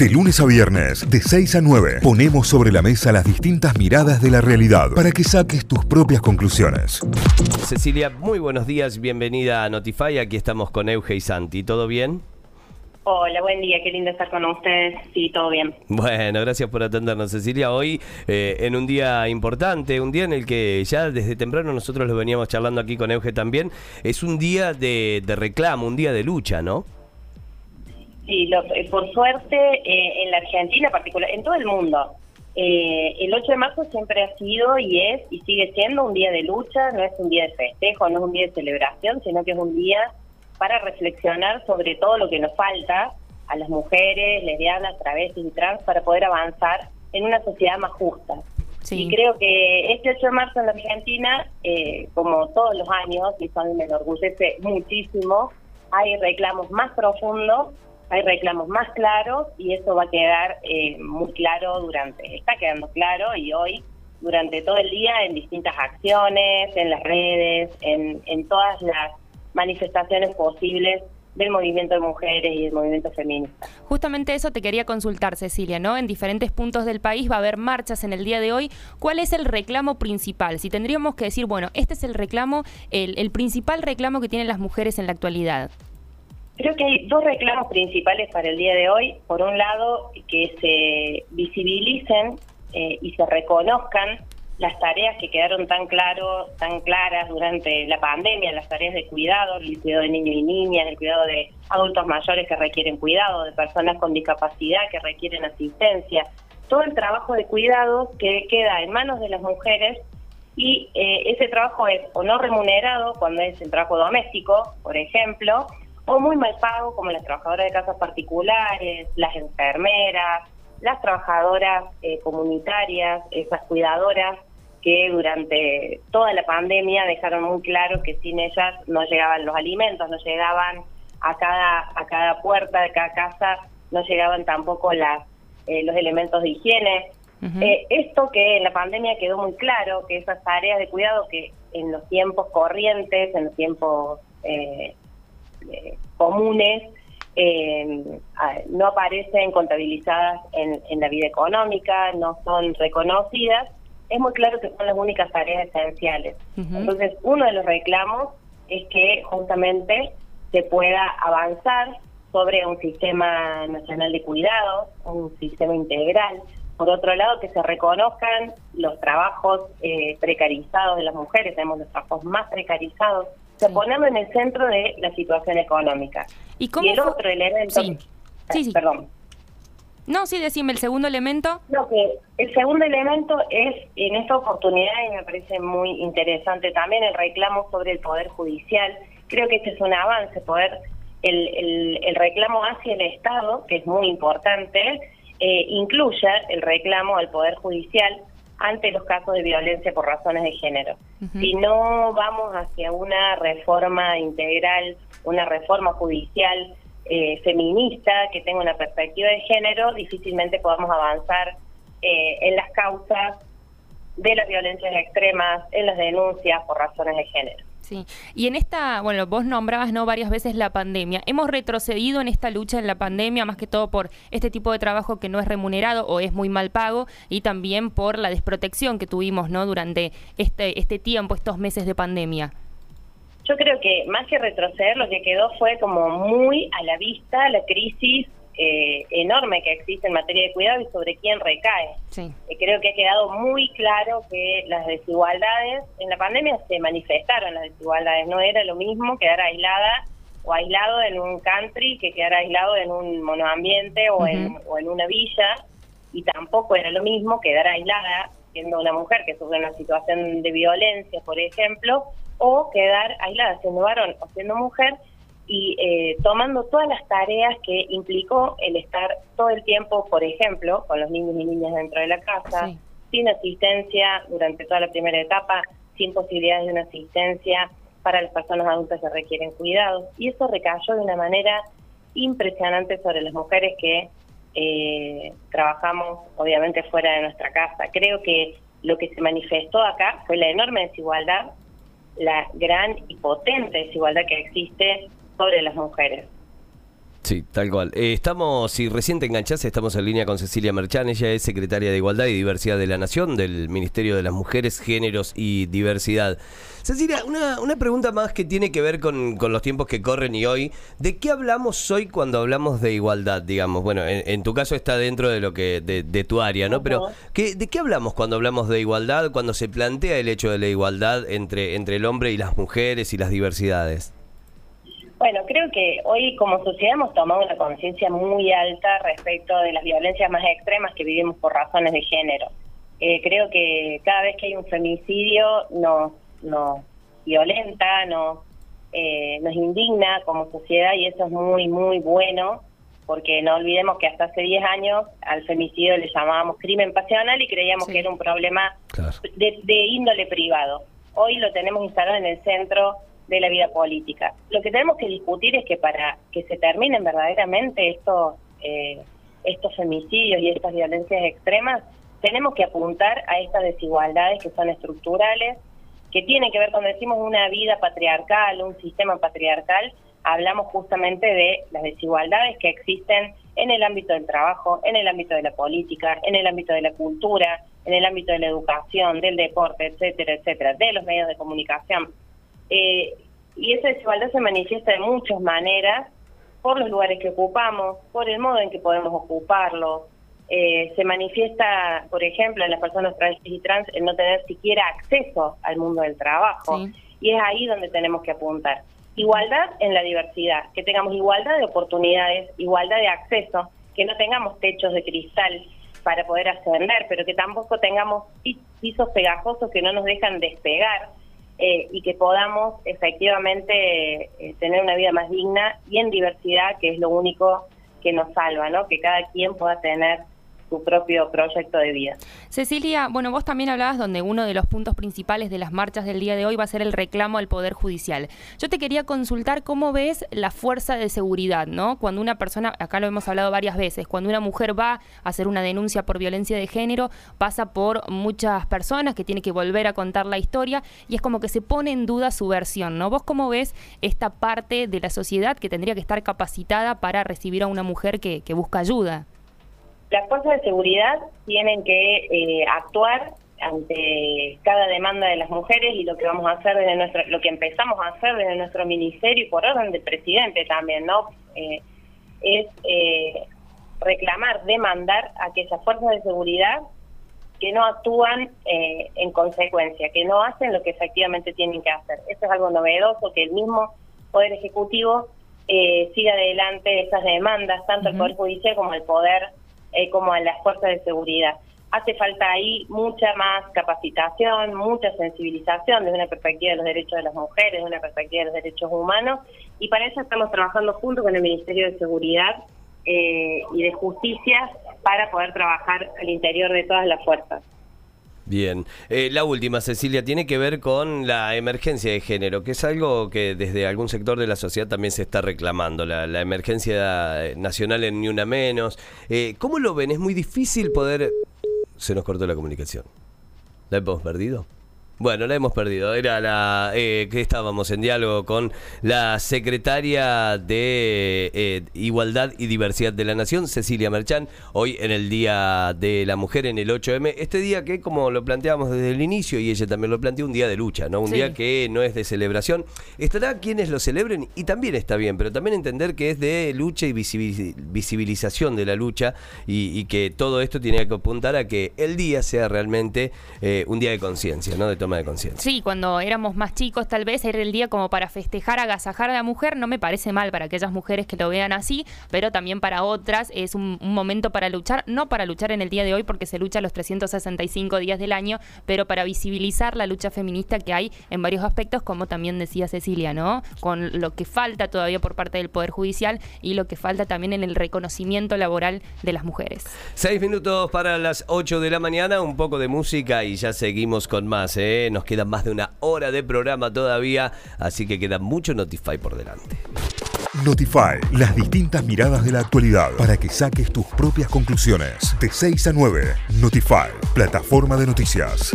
De lunes a viernes, de 6 a 9, ponemos sobre la mesa las distintas miradas de la realidad para que saques tus propias conclusiones. Cecilia, muy buenos días, bienvenida a Notify. Aquí estamos con Euge y Santi. ¿Todo bien? Hola, buen día, qué lindo estar con ustedes. Sí, todo bien. Bueno, gracias por atendernos, Cecilia. Hoy, eh, en un día importante, un día en el que ya desde temprano nosotros lo veníamos charlando aquí con Euge también, es un día de, de reclamo, un día de lucha, ¿no? Sí, lo- eh, por suerte, eh, en la Argentina en particular, en todo el mundo, eh, el 8 de marzo siempre ha sido y es y sigue siendo un día de lucha, no es un día de festejo, no es un día de celebración, sino que es un día para reflexionar sobre todo lo que nos falta a las mujeres, lesbianas, travestis y trans para poder avanzar en una sociedad más justa. Sí. Y creo que este 8 de marzo en la Argentina, eh, como todos los años, y eso a mí me enorgullece muchísimo, hay reclamos más profundos, hay reclamos más claros y eso va a quedar eh, muy claro durante, está quedando claro y hoy durante todo el día en distintas acciones, en las redes, en, en todas las manifestaciones posibles del movimiento de mujeres y del movimiento feminista. Justamente eso te quería consultar, Cecilia, ¿no? En diferentes puntos del país va a haber marchas en el día de hoy. ¿Cuál es el reclamo principal? Si tendríamos que decir, bueno, este es el reclamo, el, el principal reclamo que tienen las mujeres en la actualidad. Creo que hay dos reclamos principales para el día de hoy. Por un lado, que se visibilicen eh, y se reconozcan las tareas que quedaron tan claro, tan claras durante la pandemia, las tareas de cuidado, el cuidado de niños y niñas, el cuidado de adultos mayores que requieren cuidado, de personas con discapacidad que requieren asistencia, todo el trabajo de cuidado que queda en manos de las mujeres y eh, ese trabajo es o no remunerado cuando es el trabajo doméstico, por ejemplo, o muy mal pago como las trabajadoras de casas particulares, las enfermeras, las trabajadoras eh, comunitarias, esas cuidadoras que durante toda la pandemia dejaron muy claro que sin ellas no llegaban los alimentos, no llegaban a cada a cada puerta de cada casa, no llegaban tampoco las eh, los elementos de higiene. Eh, esto que en la pandemia quedó muy claro, que esas tareas de cuidado que en los tiempos corrientes, en los tiempos eh, eh, comunes, eh, no aparecen contabilizadas en, en la vida económica, no son reconocidas, es muy claro que son las únicas tareas esenciales. Entonces, uno de los reclamos es que justamente se pueda avanzar sobre un sistema nacional de cuidados, un sistema integral. Por otro lado, que se reconozcan los trabajos eh, precarizados de las mujeres, tenemos los trabajos más precarizados, se Sí. ponerlo en el centro de la situación económica. ¿Y cómo el fue- otro elemento... Sí. Sí, sí. Perdón. No, sí, decime el segundo elemento. No, que el segundo elemento es, en esta oportunidad, y me parece muy interesante también, el reclamo sobre el Poder Judicial. Creo que este es un avance, poder el, el, el reclamo hacia el Estado, que es muy importante, eh, incluya el reclamo al Poder Judicial ante los casos de violencia por razones de género. Si no vamos hacia una reforma integral, una reforma judicial eh, feminista que tenga una perspectiva de género, difícilmente podamos avanzar eh, en las causas de las violencias extremas, en las denuncias por razones de género. Sí. Y en esta, bueno, vos nombrabas no varias veces la pandemia. Hemos retrocedido en esta lucha en la pandemia, más que todo por este tipo de trabajo que no es remunerado o es muy mal pago, y también por la desprotección que tuvimos, ¿no? Durante este, este tiempo, estos meses de pandemia. Yo creo que más que retroceder, lo que quedó fue como muy a la vista la crisis eh, enorme que existe en materia de cuidado y sobre quién recae. Sí. Eh, creo que ha quedado muy claro que las desigualdades, en la pandemia se manifestaron las desigualdades, no era lo mismo quedar aislada o aislado en un country que quedar aislado en un monoambiente o, en, o en una villa, y tampoco era lo mismo quedar aislada siendo una mujer que sufre una situación de violencia, por ejemplo, o quedar aislada siendo varón o siendo mujer y eh, tomando todas las tareas que implicó el estar todo el tiempo, por ejemplo, con los niños y niñas dentro de la casa, Sí. sin asistencia durante toda la primera etapa, sin posibilidades de una asistencia para las personas adultas que requieren cuidados. Y eso recayó de una manera impresionante sobre las mujeres que eh, trabajamos, obviamente, fuera de nuestra casa. Creo que lo que se manifestó acá fue la enorme desigualdad, la gran y potente desigualdad que existe sobre las mujeres. Sí, tal cual. Eh, estamos, si recién te enganchás, estamos en línea con Cecilia Merchan. Ella es secretaria de Igualdad y Diversidad de la Nación del Ministerio de las Mujeres, Géneros y Diversidad. Cecilia, una, una pregunta más que tiene que ver con, con los tiempos que corren y hoy. ¿De qué hablamos hoy cuando hablamos de igualdad, digamos? Bueno, en, tu caso está dentro de lo que de, de tu área, ¿no? Pero ¿qué, ¿de qué hablamos cuando hablamos de igualdad, cuando se plantea el hecho de la igualdad entre, entre el hombre y las mujeres y las diversidades? Bueno, creo que hoy como sociedad hemos tomado una conciencia muy alta respecto de las violencias más extremas que vivimos por razones de género. Eh, creo que cada vez que hay un femicidio nos, nos violenta, nos, eh, nos indigna como sociedad y eso es muy, muy bueno porque no olvidemos que hasta hace 10 años al femicidio le llamábamos crimen pasional y creíamos que era un problema de, de índole privado. Hoy lo tenemos instalado en el centro de la vida política. Lo que tenemos que discutir es que para que se terminen verdaderamente estos, eh, estos femicidios y estas violencias extremas, tenemos que apuntar a estas desigualdades que son estructurales, que tienen que ver cuando decimos una vida patriarcal, un sistema patriarcal, hablamos justamente de las desigualdades que existen en el ámbito del trabajo, en el ámbito de la política, en el ámbito de la cultura, en el ámbito de la educación, del deporte, etcétera, etcétera, de los medios de comunicación. Eh, y esa desigualdad se manifiesta de muchas maneras, por los lugares que ocupamos, por el modo en que podemos ocuparlo. Eh, se manifiesta, por ejemplo, en las personas trans y trans el no tener siquiera acceso al mundo del trabajo. Y es ahí donde tenemos que apuntar. Igualdad en la diversidad, que tengamos igualdad de oportunidades, igualdad de acceso, que no tengamos techos de cristal para poder ascender, pero que tampoco tengamos pisos pegajosos que no nos dejan despegar eh, y que podamos efectivamente eh, tener una vida más digna y en diversidad, que es lo único que nos salva, ¿no? Que cada quien pueda tener su propio proyecto de vida. Cecilia, bueno, vos también hablabas donde uno de los puntos principales de las marchas del día de hoy va a ser el reclamo al Poder Judicial. Yo te quería consultar cómo ves la fuerza de seguridad, ¿no? Cuando una persona, acá lo hemos hablado varias veces, cuando una mujer va a hacer una denuncia por violencia de género, pasa por muchas personas que tiene que volver a contar la historia y es como que se pone en duda su versión, ¿no? ¿Vos cómo ves esta parte de la sociedad que tendría que estar capacitada para recibir a una mujer que, que busca ayuda? Las fuerzas de seguridad tienen que eh, actuar ante cada demanda de las mujeres y lo que vamos a hacer desde nuestro, lo que empezamos a hacer desde nuestro ministerio y por orden del presidente también, ¿no? Eh, es eh, reclamar, demandar a que esas fuerzas de seguridad que no actúan en consecuencia, que no hacen lo que efectivamente tienen que hacer. Eso es algo novedoso, que el mismo Poder Ejecutivo siga adelante esas demandas, tanto el Poder Judicial como el Poder eh, como a las fuerzas de seguridad. Hace falta ahí mucha más capacitación, mucha sensibilización desde una perspectiva de los derechos de las mujeres, desde una perspectiva de los derechos humanos, y para eso estamos trabajando junto con el Ministerio de Seguridad eh, y de Justicia para poder trabajar al interior de todas las fuerzas. Bien. Eh, la última, Cecilia, tiene que ver con la emergencia de género, que es algo que desde algún sector de la sociedad también se está reclamando, la, emergencia eh, nacional en Ni Una Menos. Eh, ¿Cómo lo ven? Es muy difícil poder... Se nos cortó la comunicación. ¿La hemos perdido? Bueno, la hemos perdido. Era la eh, que estábamos en diálogo con la secretaria de eh, Igualdad y Diversidad de la Nación, Cecilia Merchán, hoy en el Día de la Mujer, en el 8M. Este día que, como lo planteamos desde el inicio, y ella también lo planteó, un día de lucha, ¿no? Un día que no es de celebración. Estará quienes lo celebren y también está bien, pero también entender que es de lucha y visibilización de la lucha y, que todo esto tiene que apuntar a que el día sea realmente eh, un día de conciencia, ¿no? De de conciencia. Sí, cuando éramos más chicos tal vez era el día como para festejar, agasajar a la mujer, no me parece mal para aquellas mujeres que lo vean así, pero también para otras es un, momento para luchar, no para luchar en el día de hoy porque se lucha los 365 días del año, pero para visibilizar la lucha feminista que hay en varios aspectos, como también decía Cecilia, ¿no? Con lo que falta todavía por parte del Poder Judicial y lo que falta también en el reconocimiento laboral de las mujeres. Seis minutos para las 8 de la mañana, un poco de música y ya seguimos con más, ¿eh? Nos queda más de una hora de programa todavía, así que queda mucho Notify por delante. Notify, las distintas miradas de la actualidad para que saques tus propias conclusiones. De 6 a 9, Notify, plataforma de noticias.